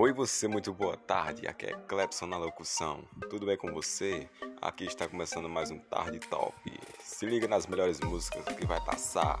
Oi você, muito boa tarde, aqui é Clepson na locução. Tudo bem com você? Aqui está começando mais um Tarde Top. Se liga nas melhores músicas que vai passar.